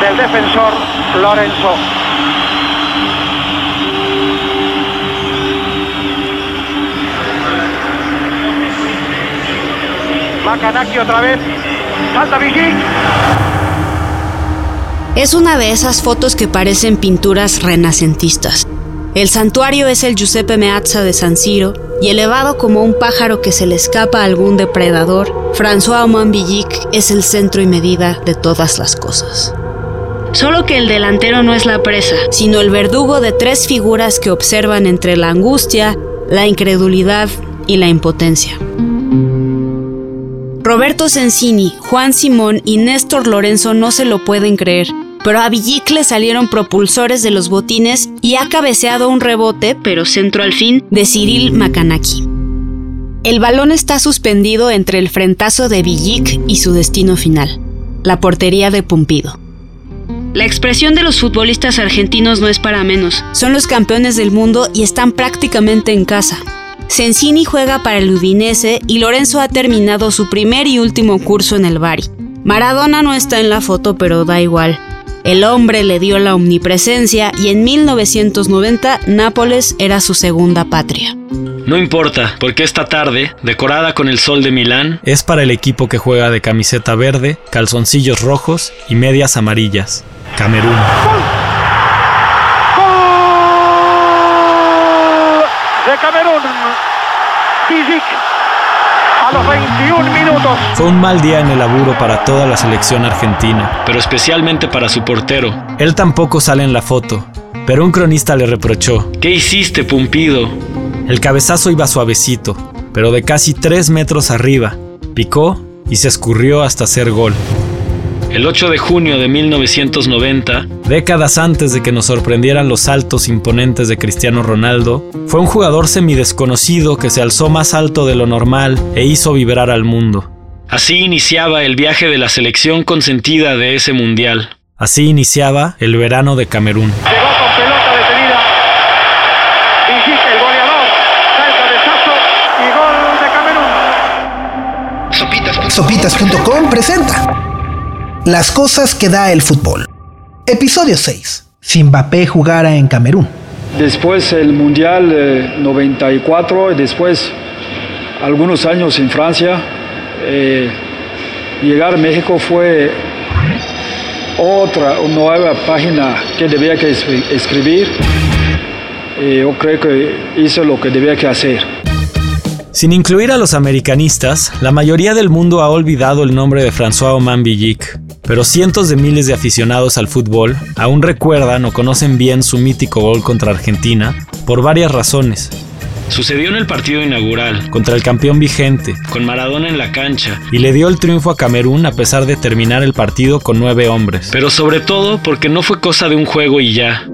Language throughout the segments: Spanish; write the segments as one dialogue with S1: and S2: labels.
S1: del defensor Lorenzo. Macanaki otra vez. Salta Vigic.
S2: Es una de esas fotos que parecen pinturas renacentistas. El santuario es el Giuseppe Meazza de San Siro y elevado como un pájaro que se le escapa a algún depredador, François Villic es el centro y medida de todas las cosas. Solo que el delantero no es la presa, sino el verdugo de tres figuras que observan entre la angustia, la incredulidad y la impotencia. Roberto Sensini, Juan Simón y Néstor Lorenzo no se lo pueden creer, pero a Villic le salieron propulsores de los botines y ha cabeceado un rebote, pero centro al fin, de Cyril Macanaki. El balón está suspendido entre el frentazo de Villic y su destino final, la portería de Pumpido. La expresión de los futbolistas argentinos no es para menos. Son los campeones del mundo y están prácticamente en casa. Sensini juega para el Udinese y Lorenzo ha terminado su primer y último curso en el Bari. Maradona no está en la foto, pero da igual. El hombre le dio la omnipresencia y en 1990 Nápoles era su segunda patria.
S3: No importa, porque esta tarde, decorada con el sol de Milán,
S4: es para el equipo que juega de camiseta verde, calzoncillos rojos y medias amarillas. Camerún.
S1: de Camerún. a los 21 minutos.
S4: Fue un mal día en el laburo para toda la selección argentina.
S3: Pero especialmente para su portero.
S4: Él tampoco sale en la foto, pero un cronista le reprochó.
S3: ¿Qué hiciste, Pumpido?
S4: El cabezazo iba suavecito, pero de casi 3 metros arriba. Picó y se escurrió hasta hacer gol.
S3: El 8 de junio de 1990,
S4: décadas antes de que nos sorprendieran los saltos imponentes de Cristiano Ronaldo, fue un jugador semidesconocido que se alzó más alto de lo normal e hizo vibrar al mundo.
S3: Así iniciaba el viaje de la selección consentida de ese mundial.
S4: Así iniciaba el verano de Camerún.
S1: Llegó con pelota detenida. el goleador.
S5: Salta de y gol de Camerún. Sopitas.com presenta las cosas que da el fútbol. Episodio 6. Si Mbappé jugara en Camerún.
S6: Después el Mundial 94 y después algunos años en Francia. Eh, llegar a México fue otra nueva página que debía que escribir. Eh, yo creo que hizo lo que debía que hacer.
S4: Sin incluir a los americanistas, la mayoría del mundo ha olvidado el nombre de François Oman Villic, pero cientos de miles de aficionados al fútbol aún recuerdan o conocen bien su mítico gol contra Argentina por varias razones.
S3: Sucedió en el partido inaugural,
S4: contra el campeón vigente,
S3: con Maradona en la cancha,
S4: y le dio el triunfo a Camerún a pesar de terminar el partido con nueve hombres.
S3: Pero sobre todo porque no fue cosa de un juego y ya.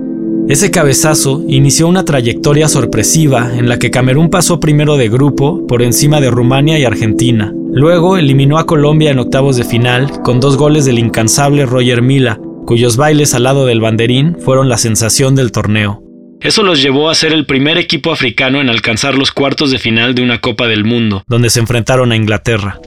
S4: Ese cabezazo inició una trayectoria sorpresiva en la que Camerún pasó primero de grupo por encima de Rumania y Argentina. Luego eliminó a Colombia en octavos de final con dos goles del incansable Roger Mila, cuyos bailes al lado del banderín fueron la sensación del torneo.
S3: Eso los llevó a ser el primer equipo africano en alcanzar los cuartos de final de una Copa del Mundo,
S4: donde se enfrentaron a Inglaterra.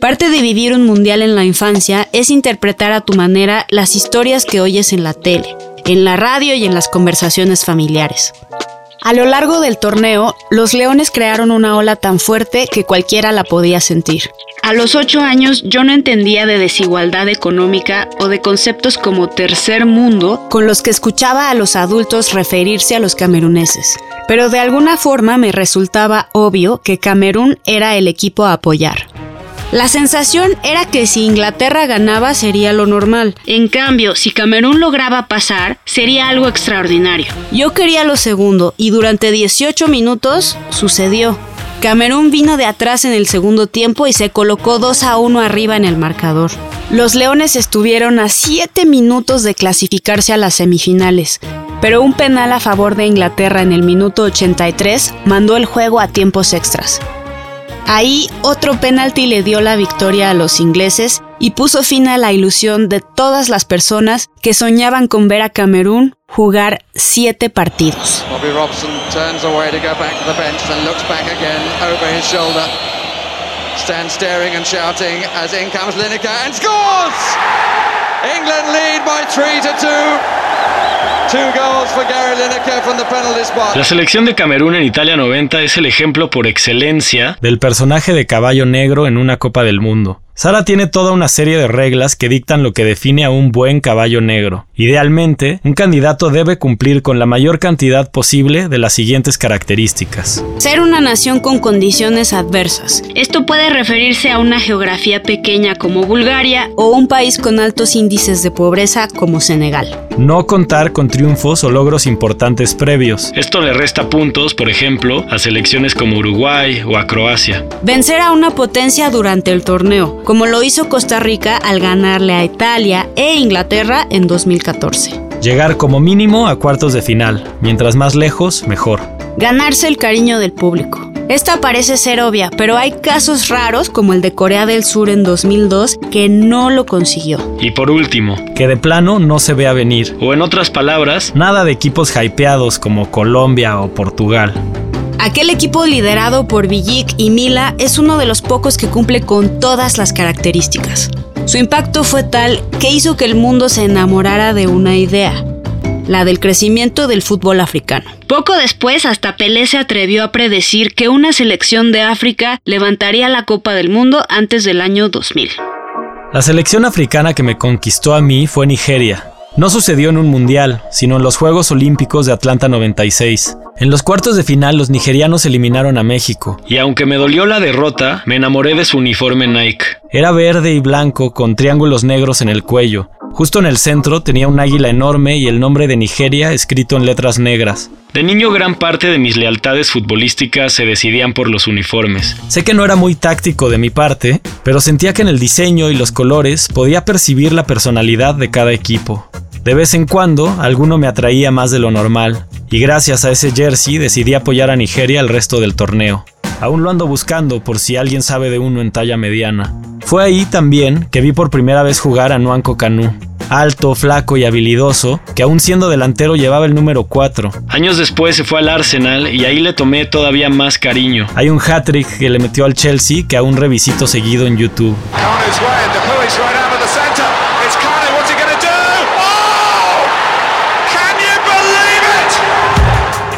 S2: Parte de vivir un mundial en la infancia es interpretar a tu manera las historias que oyes en la tele, en la radio y en las conversaciones familiares. A lo largo del torneo, los Leones crearon una ola tan fuerte que cualquiera la podía sentir. A los ocho años yo no entendía de desigualdad económica o de conceptos como tercer mundo con los que escuchaba a los adultos referirse a los cameruneses. Pero de alguna forma me resultaba obvio que Camerún era el equipo a apoyar. La sensación era que si Inglaterra ganaba sería lo normal. En cambio, si Camerún lograba pasar, sería algo extraordinario. Yo quería lo segundo y durante 18 minutos sucedió. Camerún vino de atrás en el segundo tiempo y se colocó 2 a 1 arriba en el marcador. Los Leones estuvieron a 7 minutos de clasificarse a las semifinales, pero un penal a favor de Inglaterra en el minuto 83 mandó el juego a tiempos extras. Ahí otro penalti le dio la victoria a los ingleses y puso fin a la ilusión de todas las personas que soñaban con ver a Camerún jugar siete partidos.
S7: stands staring and shouting as in comes Lineker and scores! England lead by 3 to 2.
S3: La selección de Camerún en Italia 90 es el ejemplo por excelencia
S4: del personaje de caballo negro en una Copa del Mundo. Sara tiene toda una serie de reglas que dictan lo que define a un buen caballo negro. Idealmente, un candidato debe cumplir con la mayor cantidad posible de las siguientes características.
S2: Ser una nación con condiciones adversas. Esto puede referirse a una geografía pequeña como Bulgaria o un país con altos índices de pobreza como Senegal.
S4: No contar con triunfos o logros importantes previos.
S3: Esto le resta puntos, por ejemplo, a selecciones como Uruguay o a Croacia.
S2: Vencer a una potencia durante el torneo como lo hizo Costa Rica al ganarle a Italia e Inglaterra en 2014.
S4: Llegar como mínimo a cuartos de final, mientras más lejos, mejor.
S2: Ganarse el cariño del público. Esta parece ser obvia, pero hay casos raros como el de Corea del Sur en 2002 que no lo consiguió.
S3: Y por último,
S4: que de plano no se vea venir.
S3: O en otras palabras,
S4: nada de equipos hypeados como Colombia o Portugal.
S2: Aquel equipo liderado por Villic y Mila es uno de los pocos que cumple con todas las características. Su impacto fue tal que hizo que el mundo se enamorara de una idea, la del crecimiento del fútbol africano. Poco después, hasta Pelé se atrevió a predecir que una selección de África levantaría la Copa del Mundo antes del año 2000.
S4: La selección africana que me conquistó a mí fue Nigeria. No sucedió en un mundial, sino en los Juegos Olímpicos de Atlanta 96. En los cuartos de final los nigerianos eliminaron a México.
S3: Y aunque me dolió la derrota, me enamoré de su uniforme Nike.
S4: Era verde y blanco con triángulos negros en el cuello. Justo en el centro tenía un águila enorme y el nombre de Nigeria escrito en letras negras.
S3: De niño gran parte de mis lealtades futbolísticas se decidían por los uniformes.
S4: Sé que no era muy táctico de mi parte, pero sentía que en el diseño y los colores podía percibir la personalidad de cada equipo. De vez en cuando, alguno me atraía más de lo normal, y gracias a ese jersey decidí apoyar a Nigeria el resto del torneo. Aún lo ando buscando por si alguien sabe de uno en talla mediana. Fue ahí también que vi por primera vez jugar a Nuanco Canú. Alto, flaco y habilidoso, que aún siendo delantero llevaba el número 4.
S3: Años después se fue al Arsenal y ahí le tomé todavía más cariño.
S4: Hay un hat-trick que le metió al Chelsea que aún revisito seguido en YouTube.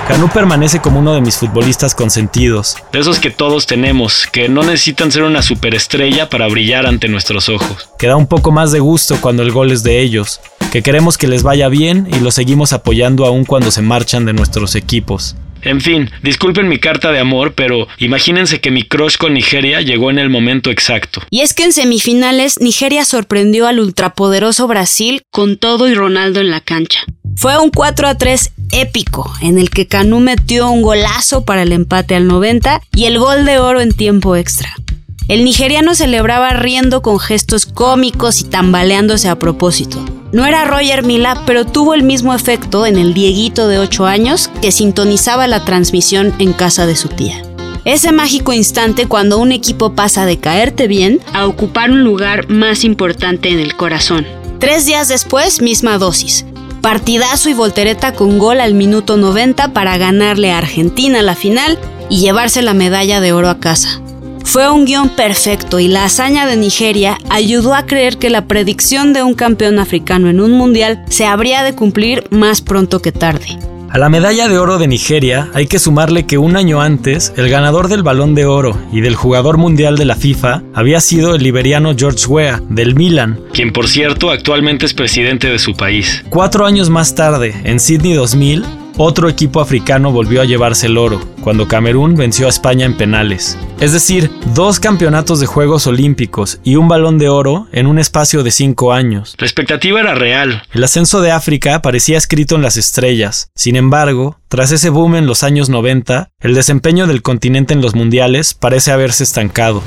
S4: Canú permanece como uno de mis futbolistas consentidos.
S3: De esos que todos tenemos, que no necesitan ser una superestrella para brillar ante nuestros ojos.
S4: Que da un poco más de gusto cuando el gol es de ellos, que queremos que les vaya bien y los seguimos apoyando aún cuando se marchan de nuestros equipos.
S3: En fin, disculpen mi carta de amor, pero imagínense que mi crush con Nigeria llegó en el momento exacto.
S2: Y es que en semifinales Nigeria sorprendió al ultrapoderoso Brasil con todo y Ronaldo en la cancha. Fue un 4 a 3 épico en el que Canú metió un golazo para el empate al 90 y el gol de oro en tiempo extra. El nigeriano celebraba riendo con gestos cómicos y tambaleándose a propósito. No era Roger Mila, pero tuvo el mismo efecto en el Dieguito de 8 años que sintonizaba la transmisión en casa de su tía. Ese mágico instante cuando un equipo pasa de caerte bien a ocupar un lugar más importante en el corazón. Tres días después, misma dosis. Partidazo y voltereta con gol al minuto 90 para ganarle a Argentina la final y llevarse la medalla de oro a casa. Fue un guion perfecto y la hazaña de Nigeria ayudó a creer que la predicción de un campeón africano en un mundial se habría de cumplir más pronto que tarde.
S4: A la medalla de oro de Nigeria hay que sumarle que un año antes, el ganador del balón de oro y del jugador mundial de la FIFA había sido el liberiano George Weah, del Milan.
S3: Quien por cierto actualmente es presidente de su país.
S4: Cuatro años más tarde, en Sydney 2000, otro equipo africano volvió a llevarse el oro, cuando Camerún venció a España en penales. Es decir, dos campeonatos de Juegos Olímpicos y un balón de oro en un espacio de cinco años.
S3: La expectativa era real.
S4: El ascenso de África parecía escrito en las estrellas. Sin embargo, tras ese boom en los años 90, el desempeño del continente en los mundiales parece haberse estancado.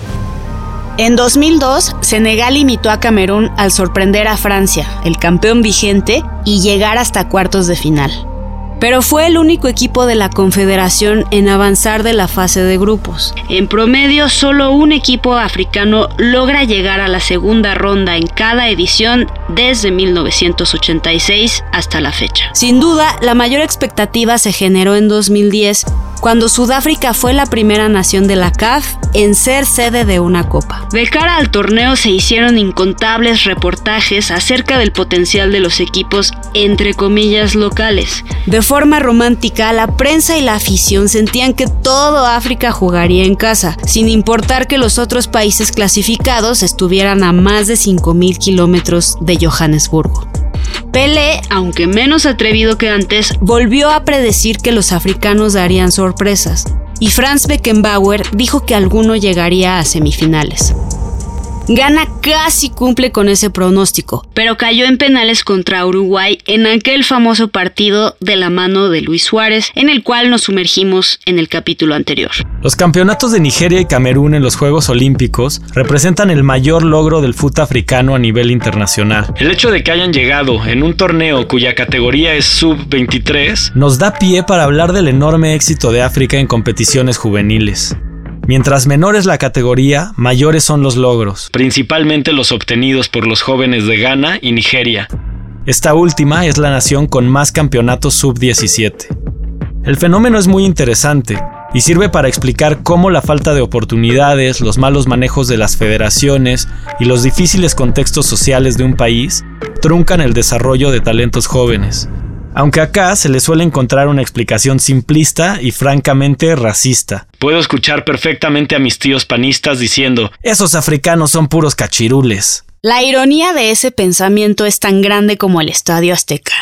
S2: En 2002, Senegal imitó a Camerún al sorprender a Francia, el campeón vigente, y llegar hasta cuartos de final. Pero fue el único equipo de la Confederación en avanzar de la fase de grupos. En promedio, solo un equipo africano logra llegar a la segunda ronda en cada edición desde 1986 hasta la fecha. Sin duda, la mayor expectativa se generó en 2010 cuando Sudáfrica fue la primera nación de la CAF en ser sede de una copa. De cara al torneo se hicieron incontables reportajes acerca del potencial de los equipos entre comillas locales. De forma romántica, la prensa y la afición sentían que todo África jugaría en casa, sin importar que los otros países clasificados estuvieran a más de 5.000 kilómetros de Johannesburgo. Pelé, aunque menos atrevido que antes, volvió a predecir que los africanos darían sorpresas, y Franz Beckenbauer dijo que alguno llegaría a semifinales. Gana casi cumple con ese pronóstico, pero cayó en penales contra Uruguay en aquel famoso partido de la mano de Luis Suárez, en el cual nos sumergimos en el capítulo anterior.
S4: Los campeonatos de Nigeria y Camerún en los Juegos Olímpicos representan el mayor logro del fútbol africano a nivel internacional.
S3: El hecho de que hayan llegado en un torneo cuya categoría es sub-23
S4: nos da pie para hablar del enorme éxito de África en competiciones juveniles. Mientras menor es la categoría, mayores son los logros.
S3: principalmente los obtenidos por los jóvenes de Ghana y Nigeria.
S4: Esta última es la nación con más campeonatos sub-17. El fenómeno es muy interesante y sirve para explicar cómo la falta de oportunidades, los malos manejos de las federaciones y los difíciles contextos sociales de un país truncan el desarrollo de talentos jóvenes. Aunque acá se le suele encontrar una explicación simplista y francamente racista.
S3: Puedo escuchar perfectamente a mis tíos panistas diciendo,
S4: Esos africanos son puros cachirules.
S2: La ironía de ese pensamiento es tan grande como el Estadio Azteca.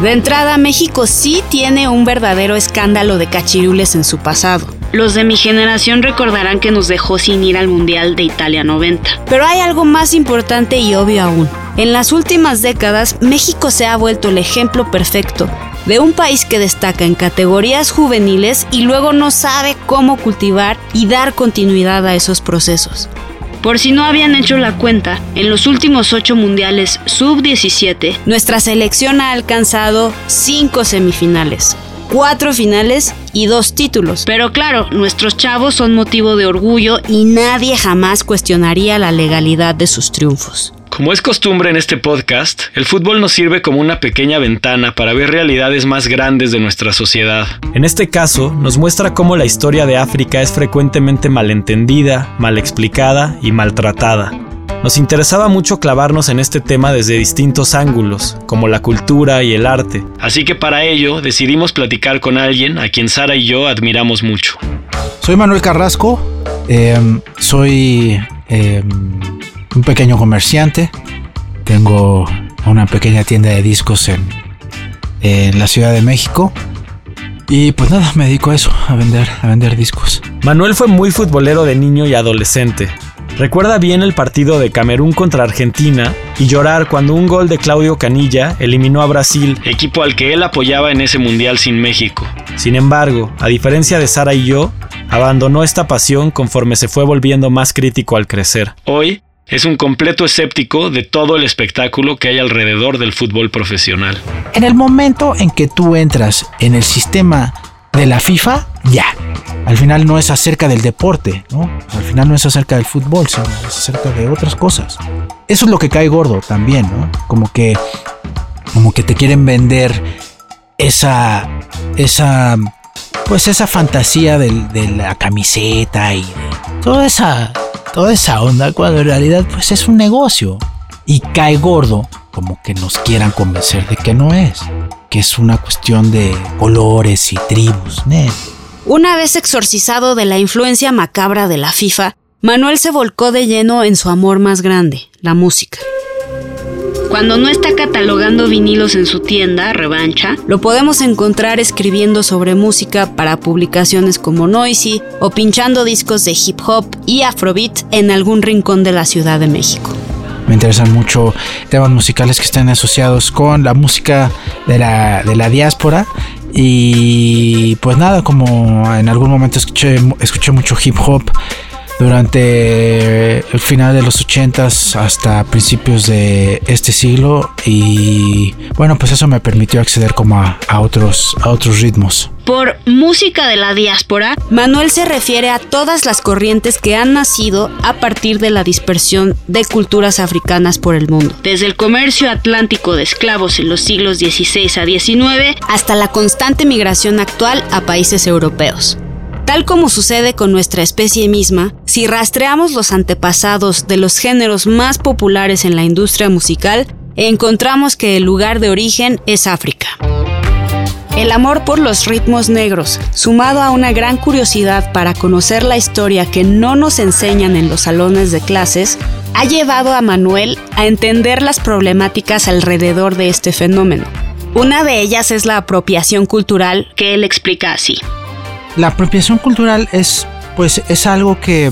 S2: De entrada, México sí tiene un verdadero escándalo de cachirules en su pasado. Los de mi generación recordarán que nos dejó sin ir al Mundial de Italia 90. Pero hay algo más importante y obvio aún. En las últimas décadas, México se ha vuelto el ejemplo perfecto de un país que destaca en categorías juveniles y luego no sabe cómo cultivar y dar continuidad a esos procesos. Por si no habían hecho la cuenta, en los últimos ocho mundiales sub-17, nuestra selección ha alcanzado cinco semifinales, cuatro finales y dos títulos. Pero claro, nuestros chavos son motivo de orgullo y nadie jamás cuestionaría la legalidad de sus triunfos.
S3: Como es costumbre en este podcast, el fútbol nos sirve como una pequeña ventana para ver realidades más grandes de nuestra sociedad.
S4: En este caso, nos muestra cómo la historia de África es frecuentemente malentendida, mal explicada y maltratada. Nos interesaba mucho clavarnos en este tema desde distintos ángulos, como la cultura y el arte.
S3: Así que para ello decidimos platicar con alguien a quien Sara y yo admiramos mucho.
S5: Soy Manuel Carrasco, eh, soy eh, un pequeño comerciante, tengo una pequeña tienda de discos en, en la Ciudad de México. Y pues nada, me dedico a eso, a vender, a vender discos.
S4: Manuel fue muy futbolero de niño y adolescente. Recuerda bien el partido de Camerún contra Argentina y llorar cuando un gol de Claudio Canilla eliminó a Brasil.
S3: Equipo al que él apoyaba en ese Mundial sin México.
S4: Sin embargo, a diferencia de Sara y yo, abandonó esta pasión conforme se fue volviendo más crítico al crecer.
S3: Hoy es un completo escéptico de todo el espectáculo que hay alrededor del fútbol profesional.
S5: En el momento en que tú entras en el sistema de la FIFA, ya. Al final no es acerca del deporte, ¿no? Al final no es acerca del fútbol, sino es acerca de otras cosas. Eso es lo que cae gordo también, ¿no? Como que, como que te quieren vender esa, esa, pues esa fantasía del- de, la camiseta y de toda esa, toda esa onda, cuando en realidad pues es un negocio. Y cae gordo como que nos quieran convencer de que no es, que es una cuestión de colores y tribus, ¿no?
S2: Una vez exorcizado de la influencia macabra de la FIFA, Manuel se volcó de lleno en su amor más grande, la música. Cuando no está catalogando vinilos en su tienda, Revancha, lo podemos encontrar escribiendo sobre música para publicaciones como Noisy o pinchando discos de hip hop y afrobeat en algún rincón de la Ciudad de México.
S5: Me interesan mucho temas musicales que estén asociados con la música de la, de la diáspora. Y pues nada, como en algún momento escuché, escuché mucho hip hop, durante el final de los 80 hasta principios de este siglo y bueno pues eso me permitió acceder como a, a, otros, a otros ritmos.
S2: Por música de la diáspora, Manuel se refiere a todas las corrientes que han nacido a partir de la dispersión de culturas africanas por el mundo, desde el comercio atlántico de esclavos en los siglos XVI a XIX hasta la constante migración actual a países europeos. Tal como sucede con nuestra especie misma, si rastreamos los antepasados de los géneros más populares en la industria musical, encontramos que el lugar de origen es África. El amor por los ritmos negros, sumado a una gran curiosidad para conocer la historia que no nos enseñan en los salones de clases, ha llevado a Manuel a entender las problemáticas alrededor de este fenómeno. Una de ellas es la apropiación cultural, que él explica así.
S5: La apropiación cultural es, pues, es algo que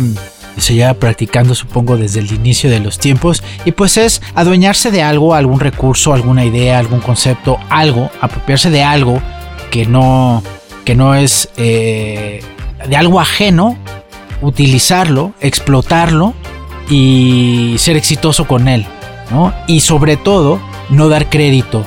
S5: se lleva practicando supongo desde el inicio de los tiempos y pues es adueñarse de algo, algún recurso, alguna idea, algún concepto, algo, apropiarse de algo que no, que no es eh, de algo ajeno, utilizarlo, explotarlo y ser exitoso con él, ¿no? Y sobre todo no dar crédito,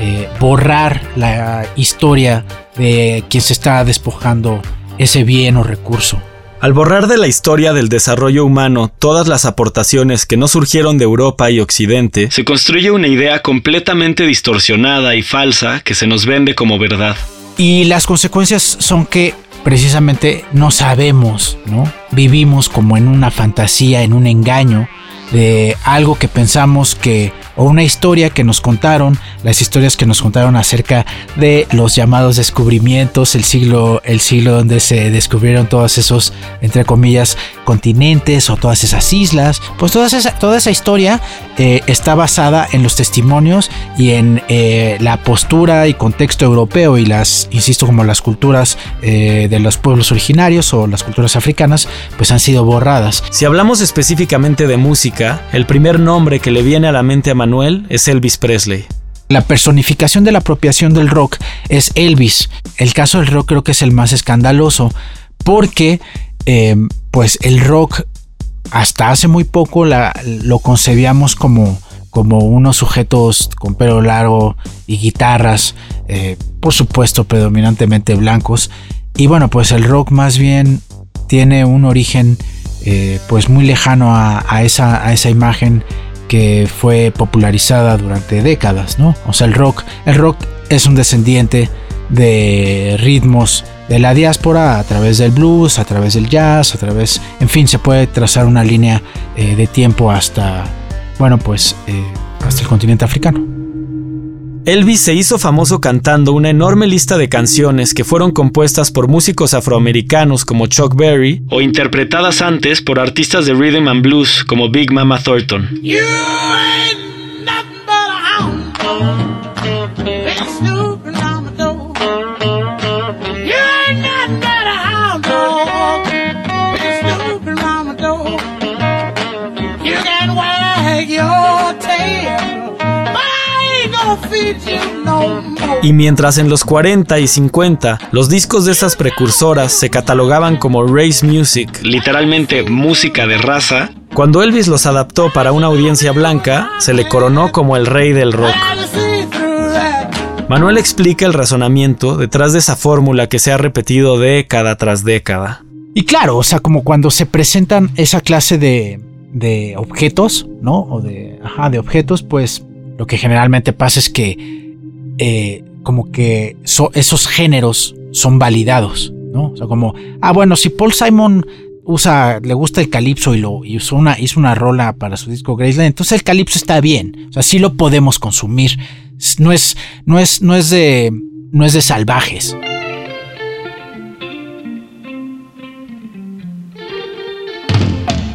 S5: eh, borrar la historia de quien se está despojando ese bien o recurso.
S4: Al borrar de la historia del desarrollo humano todas las aportaciones que no surgieron de Europa y Occidente,
S3: se construye una idea completamente distorsionada y falsa que se nos vende como verdad.
S5: Y las consecuencias son que precisamente no sabemos, ¿no? Vivimos como en una fantasía, en un engaño de algo que pensamos que o una historia que nos contaron, las historias que nos contaron acerca de los llamados descubrimientos, el siglo, el siglo donde se descubrieron todos esos, entre comillas, continentes o todas esas islas, pues toda esa, toda esa historia eh, está basada en los testimonios y en eh, la postura y contexto europeo y las, insisto, como las culturas eh, de los pueblos originarios o las culturas africanas, pues han sido borradas.
S4: Si hablamos específicamente de música, el primer nombre que le viene a la mente a Manuel es Elvis Presley.
S5: La personificación de la apropiación del rock es Elvis. El caso del rock creo que es el más escandaloso porque eh, pues el rock hasta hace muy poco lo concebíamos como, como unos sujetos con pelo largo y guitarras, eh, por supuesto predominantemente blancos. Y bueno, pues el rock más bien tiene un origen eh, pues muy lejano a, esa, a esa imagen que fue popularizada durante décadas, ¿no? O sea, el rock, el rock es un descendiente de ritmos de la diáspora a través del blues, a través del jazz, a través, en fin, se puede trazar una línea eh, de tiempo hasta, bueno, pues eh, hasta el continente africano.
S4: Elvis se hizo famoso cantando una enorme lista de canciones que fueron compuestas por músicos afroamericanos como Chuck Berry
S3: o interpretadas antes por artistas de rhythm and blues como Big Mama Thornton.
S4: Y mientras en los 40 y 50 los discos de esas precursoras se catalogaban como race music,
S3: literalmente música de raza,
S4: cuando Elvis los adaptó para una audiencia blanca, se le coronó como el rey del rock. Manuel explica el razonamiento detrás de esa fórmula que se ha repetido década tras década.
S5: Y claro, o sea, como cuando se presentan esa clase de, de objetos, ¿no? O de, ajá, de objetos, pues lo que generalmente pasa es que eh, como que esos géneros son validados, ¿no? O sea, como, ah, bueno, si Paul Simon usa, le gusta el calipso y lo hizo una, hizo una rola para su disco Graceland, entonces el calipso está bien, o sea, sí lo podemos consumir, no es, no es, no es de, no es de salvajes.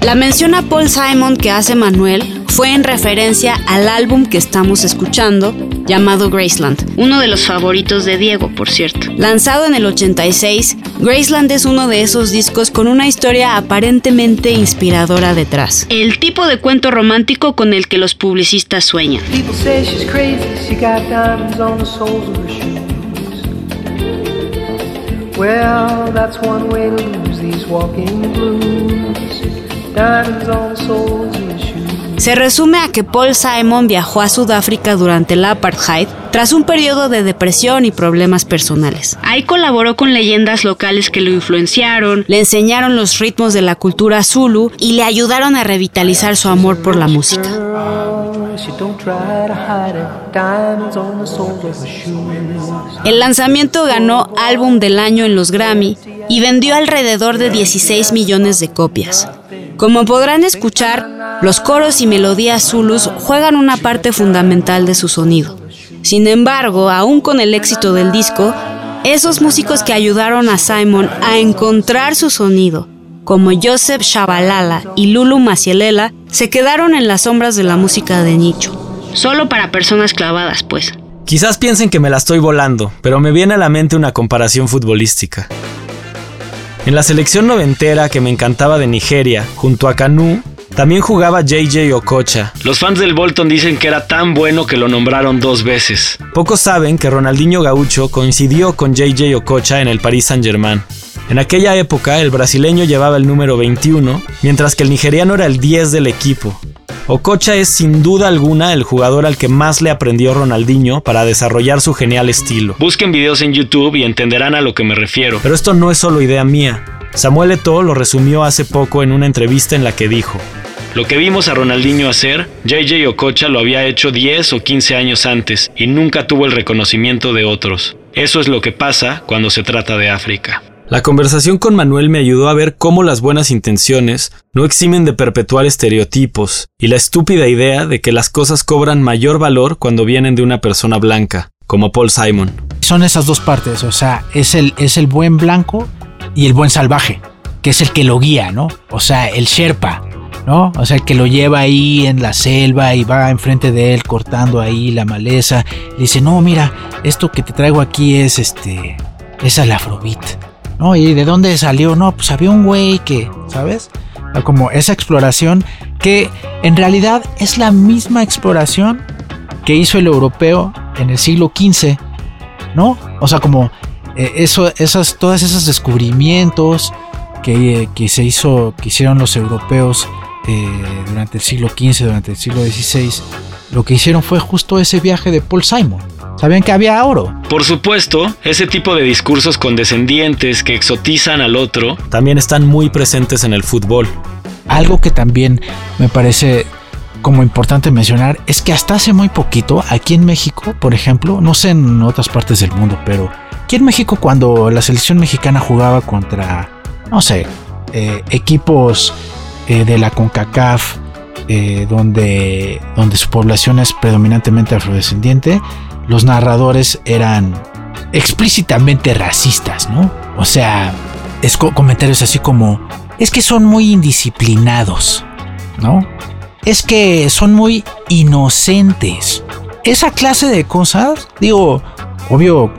S2: La mención a Paul Simon que hace Manuel fue en referencia al álbum que estamos escuchando, llamado Graceland, uno de los favoritos de Diego, por cierto. Lanzado en el 86, Graceland es uno de esos discos con una historia aparentemente inspiradora detrás. El tipo de cuento romántico con el que los publicistas sueñan.
S8: Well, that's one way to lose these walking blues.
S2: Se resume a que Paul Simon viajó a Sudáfrica durante el apartheid tras un periodo de depresión y problemas personales. Ahí colaboró con leyendas locales que lo influenciaron, le enseñaron los ritmos de la cultura zulu y le ayudaron a revitalizar su amor por la música. El lanzamiento ganó álbum del año en los Grammy y vendió alrededor de 16 millones de copias. Como podrán escuchar, los coros y melodías zulus juegan una parte fundamental de su sonido. Sin embargo, aún con el éxito del disco, esos músicos que ayudaron a Simon a encontrar su sonido, como Joseph Shabalala y Lulu Macielela, se quedaron en las sombras de la música de nicho. Solo para personas clavadas, pues.
S4: Quizás piensen que me la estoy volando, pero me viene a la mente una comparación futbolística. En la selección noventera que me encantaba de Nigeria, junto a Kanu, también jugaba JJ Okocha.
S3: Los fans del Bolton dicen que era tan bueno que lo nombraron dos veces.
S4: Pocos saben que Ronaldinho Gaucho coincidió con JJ Okocha en el Paris Saint-Germain. En aquella época, el brasileño llevaba el número 21, mientras que el nigeriano era el 10 del equipo. Okocha es sin duda alguna el jugador al que más le aprendió Ronaldinho para desarrollar su genial estilo.
S3: Busquen videos en YouTube y entenderán a lo que me refiero.
S4: Pero esto no es solo idea mía. Samuel Eto'o lo resumió hace poco en una entrevista en la que dijo:
S3: Lo que vimos a Ronaldinho hacer, JJ Okocha lo había hecho 10 o 15 años antes y nunca tuvo el reconocimiento de otros. Eso es lo que pasa cuando se trata de África.
S4: La conversación con Manuel me ayudó a ver cómo las buenas intenciones no eximen de perpetuar estereotipos y la estúpida idea de que las cosas cobran mayor valor cuando vienen de una persona blanca, como Paul Simon.
S5: Son esas dos partes, o sea, es el, es el buen blanco y el buen salvaje, que es el que lo guía, ¿no? O sea, el Sherpa, ¿no? O sea, el que lo lleva ahí en la selva y va enfrente de él cortando ahí la maleza. Le dice, no, mira, esto que te traigo aquí es este, es el afrobeat. ¿No? ¿Y de dónde salió? No, pues había un güey que, ¿sabes? Como esa exploración que en realidad es la misma exploración que hizo el europeo en el siglo XV, ¿no? O sea, como eh, eso, esas, todas esos descubrimientos que, eh, que se hizo, que hicieron los europeos eh, durante el siglo XV, durante el siglo XVI, lo que hicieron fue justo ese viaje de Paul Simon. Sabían que había oro.
S3: Por supuesto, ese tipo de discursos condescendientes que exotizan al otro
S4: También están muy presentes en el fútbol.
S5: Algo que también me parece como importante mencionar es que hasta hace muy poquito, aquí en México, por ejemplo, no sé en otras partes del mundo, pero aquí en México cuando la selección mexicana jugaba contra, no sé, eh, equipos eh, de la CONCACAF, eh, donde, donde su población es predominantemente afrodescendiente, los narradores eran explícitamente racistas, ¿no? O sea, es co- comentarios así como, es que son muy indisciplinados, ¿no? Es que son muy inocentes. Esa clase de cosas, digo, obvio,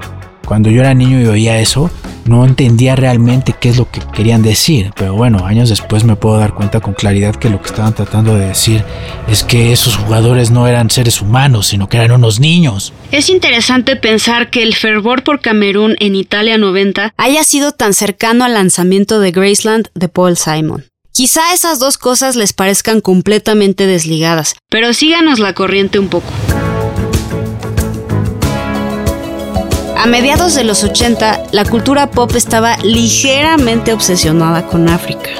S5: cuando yo era niño y oía eso, no entendía realmente qué es lo que querían decir, pero bueno, años después me puedo dar cuenta con claridad que lo que estaban tratando de decir es que esos jugadores no eran seres humanos, sino que eran unos niños.
S2: Es interesante pensar que el fervor por Camerún en Italia 90 haya sido tan cercano al lanzamiento de Graceland de Paul Simon. Quizá esas dos cosas les parezcan completamente desligadas, pero síganos la corriente un poco. A mediados de los 80, la cultura pop estaba ligeramente obsesionada con África.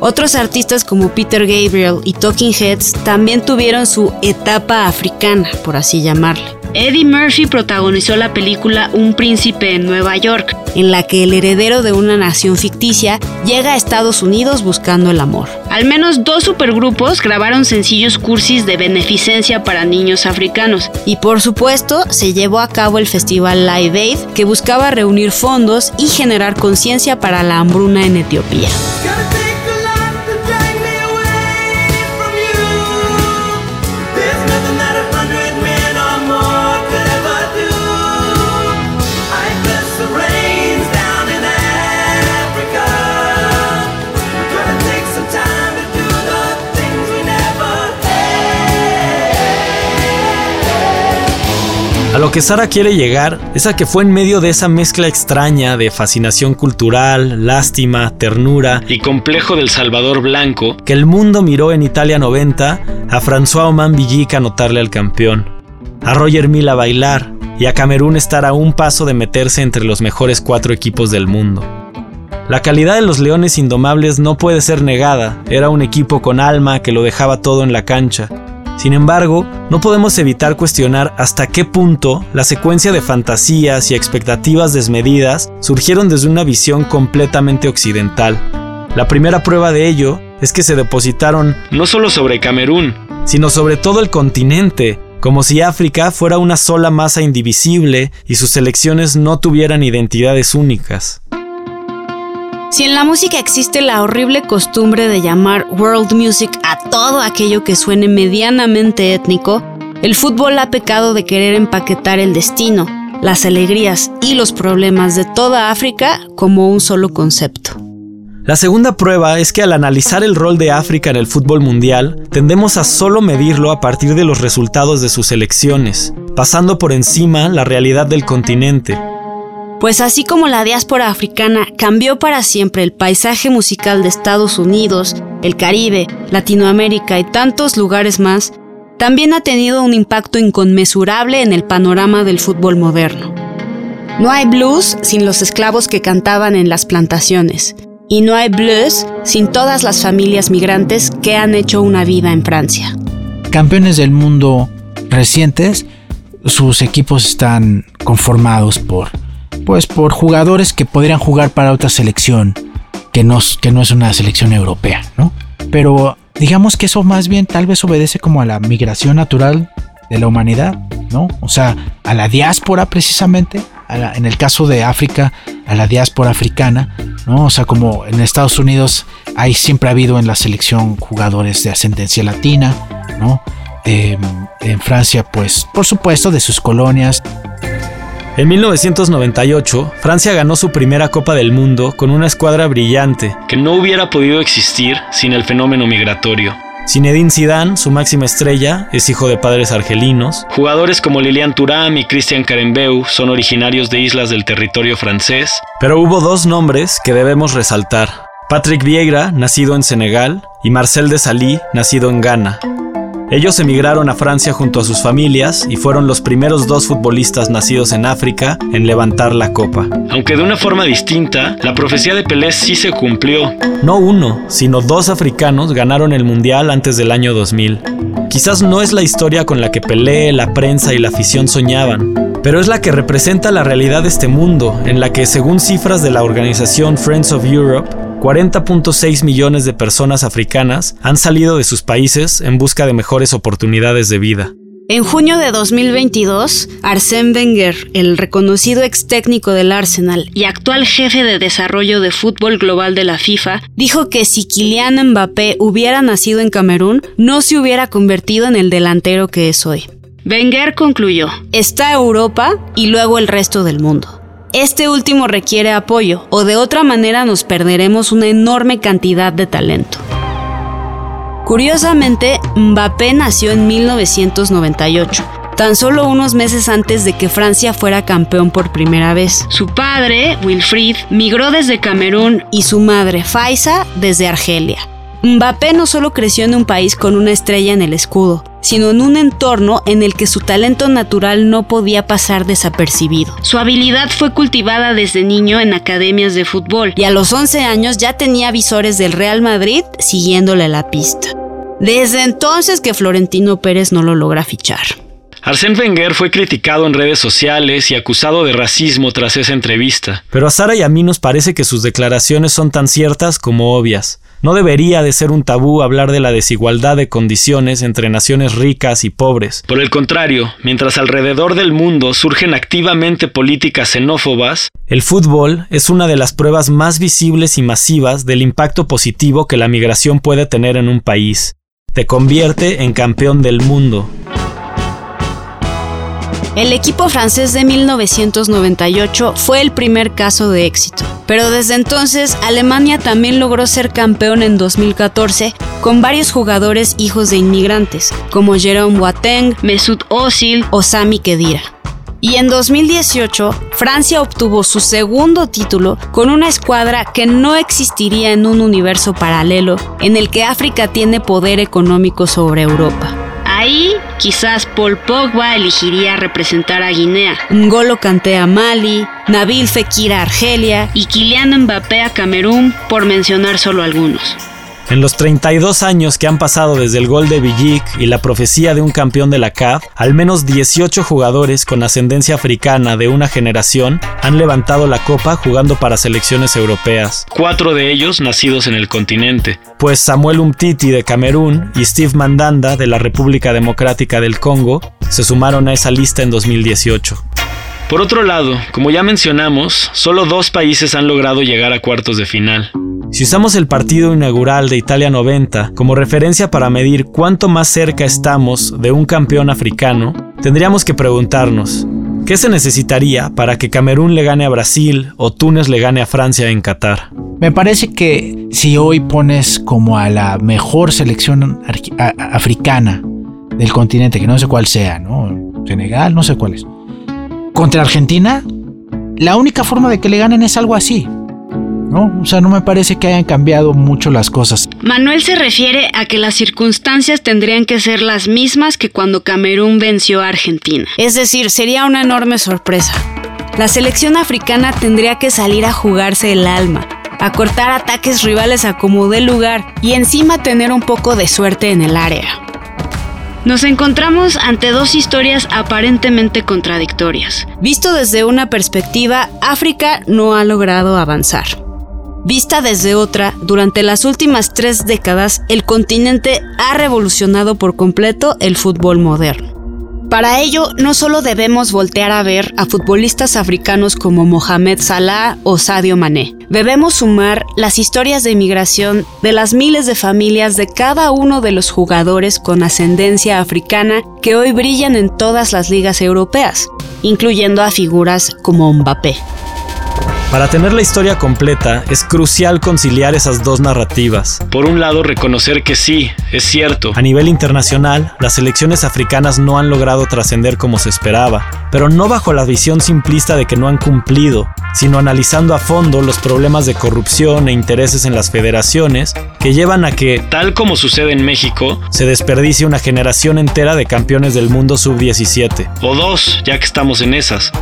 S2: Otros artistas como Peter Gabriel y Talking Heads también tuvieron su etapa africana, por así llamarle. Eddie Murphy protagonizó la película Un príncipe en Nueva York, en la que el heredero de una nación ficticia llega a Estados Unidos buscando el amor. Al menos dos supergrupos grabaron sencillos cursis de beneficencia para niños africanos. Y por supuesto, se llevó a cabo el festival Live Aid, que buscaba reunir fondos y generar conciencia para la hambruna en Etiopía.
S8: A
S4: lo que Sara quiere llegar es a que fue en medio de esa mezcla extraña de fascinación cultural, lástima, ternura
S3: y complejo del Salvador Blanco
S4: que el mundo miró en Italia 90 a François Oman Villic anotarle al campeón, a Roger Mila bailar y a Camerún estar a un paso de meterse entre los mejores cuatro equipos del mundo. La calidad de los Leones Indomables no puede ser negada, era un equipo con alma que lo dejaba todo en la cancha. Sin embargo, no podemos evitar cuestionar hasta qué punto la secuencia de fantasías y expectativas desmedidas surgieron desde una visión completamente occidental. La primera prueba de ello es que se depositaron
S3: no solo sobre Camerún,
S4: sino sobre todo el continente, como si África fuera una sola masa indivisible y sus selecciones no tuvieran identidades únicas.
S2: Si en la música existe la horrible costumbre de llamar world music a todo aquello que suene medianamente étnico, el fútbol ha pecado de querer empaquetar el destino, las alegrías y los problemas de toda África como un solo concepto.
S4: La segunda prueba es que al analizar el rol de África en el fútbol mundial, tendemos a solo medirlo a partir de los resultados de sus elecciones, pasando por encima la realidad del continente.
S2: Pues así como la diáspora africana cambió para siempre el paisaje musical de Estados Unidos, el Caribe, Latinoamérica y tantos lugares más, también ha tenido un impacto inconmensurable en el panorama del fútbol moderno. No hay blues sin los esclavos que cantaban en las plantaciones, y no hay blues sin todas las familias migrantes que han hecho una vida en Francia.
S5: Campeones del mundo recientes, sus equipos están conformados por pues por jugadores que podrían jugar para otra selección que no, que no es una selección europea, ¿no? Pero digamos que eso más bien tal vez obedece como a la migración natural de la humanidad, ¿no? O sea, a la diáspora precisamente, en el caso de África, a la diáspora africana, ¿no? O sea, como en Estados Unidos hay siempre ha habido en la selección jugadores de ascendencia latina, ¿no? Eh, en Francia, pues, por supuesto, de sus colonias,
S4: En 1998, Francia ganó su primera Copa del Mundo con una escuadra brillante.
S3: que no hubiera podido existir sin el fenómeno migratorio.
S4: Zinedine Zidane, su máxima estrella, es hijo de padres argelinos.
S3: Jugadores como Lilian Thuram y Christian Carembeu son originarios de islas del territorio francés.
S4: Pero hubo dos nombres que debemos resaltar. Patrick Vieira, nacido en Senegal, y Marcel Desailly, nacido en Ghana. Ellos emigraron a Francia junto a sus familias y fueron los primeros dos futbolistas nacidos en África en levantar la copa.
S3: Aunque de una forma distinta, la profecía de Pelé sí se cumplió.
S4: No uno, sino dos africanos ganaron el Mundial antes del año 2000. Quizás no es la historia con la que Pelé, la prensa y la afición soñaban, pero es la que representa la realidad de este mundo, en la que según cifras de la organización Friends of Europe, 40.6 millones de personas africanas han salido de sus países en busca de mejores oportunidades de vida.
S2: En junio de 2022, Arsène Wenger, el reconocido ex técnico del Arsenal y actual jefe de desarrollo de fútbol global de la FIFA, dijo que si Kylian Mbappé hubiera nacido en Camerún, no se hubiera convertido en el delantero que es hoy. Wenger concluyó, está Europa y luego el resto del mundo. Este último requiere apoyo, o de otra manera nos perderemos una enorme cantidad de talento. Curiosamente, Mbappé nació en 1998, tan solo unos meses antes de que Francia fuera campeón por primera vez. Su padre, Wilfried, migró desde Camerún y su madre, Faisa, desde Argelia. Mbappé no solo creció en un país con una estrella en el escudo, sino en un entorno en el que su talento natural no podía pasar desapercibido. Su habilidad fue cultivada desde niño en academias de fútbol y a los 11 años ya tenía visores del Real Madrid siguiéndole la pista. Desde entonces que Florentino Pérez no lo logra fichar.
S3: Arsène Wenger fue criticado en redes sociales y acusado de racismo tras esa entrevista.
S4: Pero a Sara y a mí nos parece que sus declaraciones son tan ciertas como obvias. No debería de ser un tabú hablar de la desigualdad de condiciones entre naciones ricas y pobres.
S3: Por el contrario, mientras alrededor del mundo surgen activamente políticas xenófobas,
S4: El fútbol es una de las pruebas más visibles y masivas del impacto positivo que la migración puede tener en un país. Te convierte en campeón del mundo.
S2: El equipo francés de 1998 fue el primer caso de éxito, pero desde entonces Alemania también logró ser campeón en 2014 con varios jugadores hijos de inmigrantes, como Jerome Boateng, Mesut Özil o Sami Khedira. Y en 2018, Francia obtuvo su segundo título con una escuadra que no existiría en un universo paralelo en el que África tiene poder económico sobre Europa. Ahí quizás Paul Pogba elegiría representar a Guinea, Ngolo Kanté a Mali, Nabil Fekir a Argelia y Kylian Mbappé a Camerún, por mencionar solo algunos.
S4: En los 32 años que han pasado desde el gol de Villic y la profecía de un campeón de la CAF, al menos 18 jugadores con ascendencia africana de una generación han levantado la copa jugando para selecciones europeas.
S3: Cuatro de ellos nacidos en el continente.
S4: Pues Samuel Umtiti de Camerún y Steve Mandanda de la República Democrática del Congo se sumaron a esa lista en 2018.
S3: Por otro lado, como ya mencionamos, solo dos países han logrado llegar a cuartos de final.
S4: Si usamos el partido inaugural de Italia 90 como referencia para medir cuánto más cerca estamos de un campeón africano, tendríamos que preguntarnos, ¿qué se necesitaría para que Camerún le gane a Brasil o Túnez le gane a Francia en Qatar?
S5: Me parece que si hoy pones como a la mejor selección africana del continente, que no sé cuál sea, ¿no? Senegal, no sé cuál es. Contra Argentina, la única forma de que le ganen es algo así. ¿No? O sea, no me parece que hayan cambiado mucho las cosas.
S2: Manuel se refiere a que las circunstancias tendrían que ser las mismas que cuando Camerún venció a Argentina. Es decir, sería una enorme sorpresa. La selección africana tendría que salir a jugarse el alma, a cortar ataques rivales a como dé lugar y encima tener un poco de suerte en el área. Nos encontramos ante dos historias aparentemente contradictorias. Visto desde una perspectiva, África no ha logrado avanzar. Vista desde otra, durante las últimas tres décadas, el continente ha revolucionado por completo el fútbol moderno. Para ello, no solo debemos voltear a ver a futbolistas africanos como Mohamed Salah o Sadio Mané. Debemos sumar las historias de migración de las miles de familias de cada uno de los jugadores con ascendencia africana que hoy brillan en todas las ligas europeas, incluyendo a figuras como Mbappé.
S4: Para tener la historia completa, es crucial conciliar esas dos narrativas.
S3: Por un lado, reconocer que sí, es cierto.
S4: A nivel internacional, las selecciones africanas no han logrado trascender como se esperaba, pero no bajo la visión simplista de que no han cumplido, sino analizando a fondo los problemas de corrupción e intereses en las federaciones que llevan a que,
S3: Tal como sucede en México,
S4: se desperdicie una generación entera de campeones del mundo sub-17.
S3: o dos, ya que estamos en esas.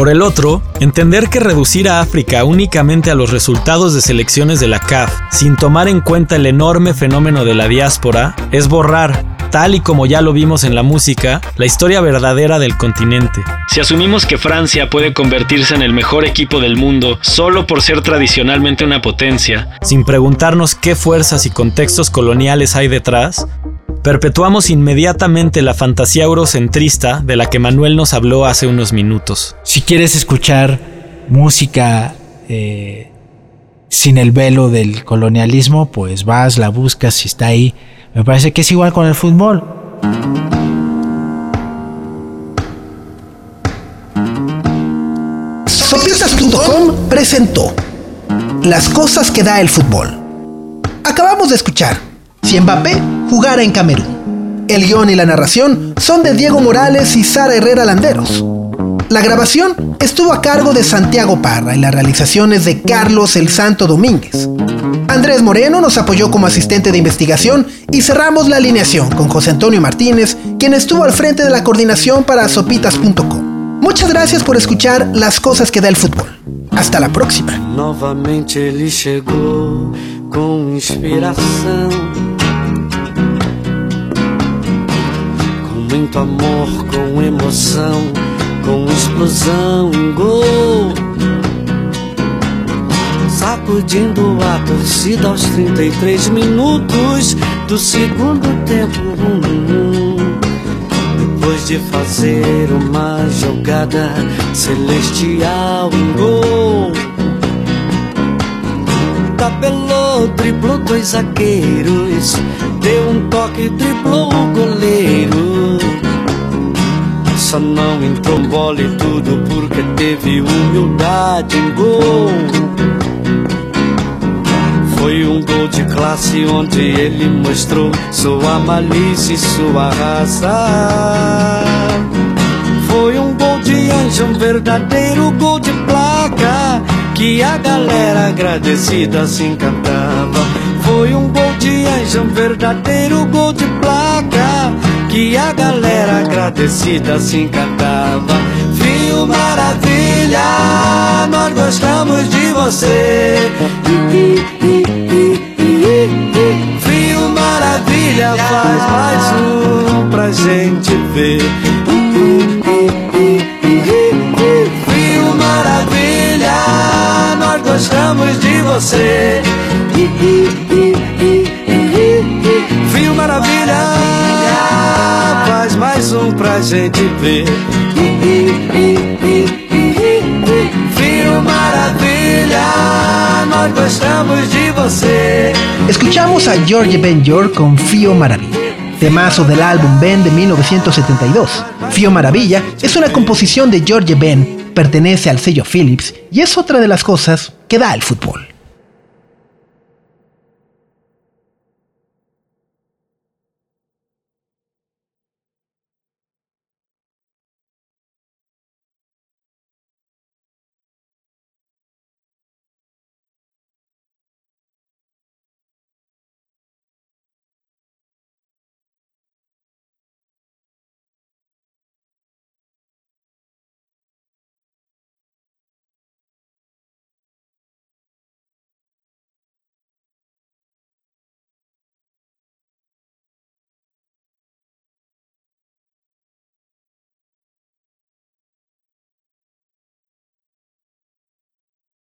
S4: Por el otro, entender que reducir a África únicamente a los resultados de selecciones de la CAF, sin tomar en cuenta el enorme fenómeno de la diáspora, es borrar, tal y como ya lo vimos en la música, la historia verdadera del continente.
S3: Si asumimos que Francia puede convertirse en el mejor equipo del mundo solo por ser tradicionalmente una potencia,
S4: Sin preguntarnos qué fuerzas y contextos coloniales hay detrás, perpetuamos inmediatamente la fantasía eurocentrista de la que Manuel nos habló hace unos minutos.
S5: Si quieres escuchar música eh, sin el velo del colonialismo, pues vas, la buscas, si está ahí. Me parece que es igual con el fútbol.
S9: Sopitas.com presentó Las cosas que da el fútbol. Acabamos de escuchar Si Mbappé jugara en Camerún. El guion y la narración son de Diego Morales y Sara Herrera Landeros. La grabación estuvo a cargo de Santiago Parra y la realización es de Carlos El Santo Domínguez. Andrés Moreno nos apoyó como asistente de investigación y cerramos la alineación con José Antonio Martínez, quien estuvo al frente de la coordinación para sopitas.com. Muchas gracias por escuchar las cosas que da el fútbol. Hasta la próxima.
S10: Novamente muito amor, com emoção, com explosão em gol. Sacudindo a torcida aos 33 minutos do segundo tempo. Depois de fazer uma jogada celestial em gol. Dois zagueiros. Deu um toque, driblou o goleiro. Só não entrou bola e tudo porque teve humildade em gol. Foi um gol de classe onde ele mostrou sua malícia e sua raça. Foi um gol de anjo um verdadeiro gol de placa que a galera agradecida se encantava. Foi um gol de anjo, um verdadeiro gol de placa que a galera agradecida se encantava. Fio Maravilha, nós gostamos de você. Fio Maravilha, faz mais um pra gente ver. Fio Maravilha, nós gostamos de você. Fio Maravilha, faz mais um pra gente ver. Fio Maravilha, nós gostamos de você.
S9: Escuchamos a George Ben Yor con Fío Maravilla, temazo del álbum Ben de 1972. Fío Maravilla es una composición de George Ben, pertenece al sello Philips y es otra de las cosas que da el fútbol.